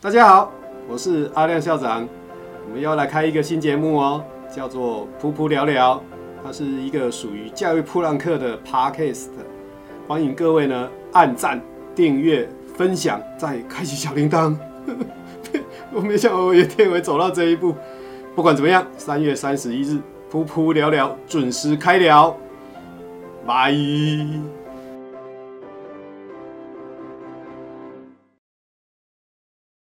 大家好，我是阿亮校长，我们要来开一个新节目哦，叫做噗噗聊聊，它是一个属于教育普朗克的 Podcast，欢迎各位呢按赞、订阅、分享，再开启小铃铛。我没想到我有一天会走到这一步，不管怎么样，三月三十一日噗噗聊聊准时开聊。拜。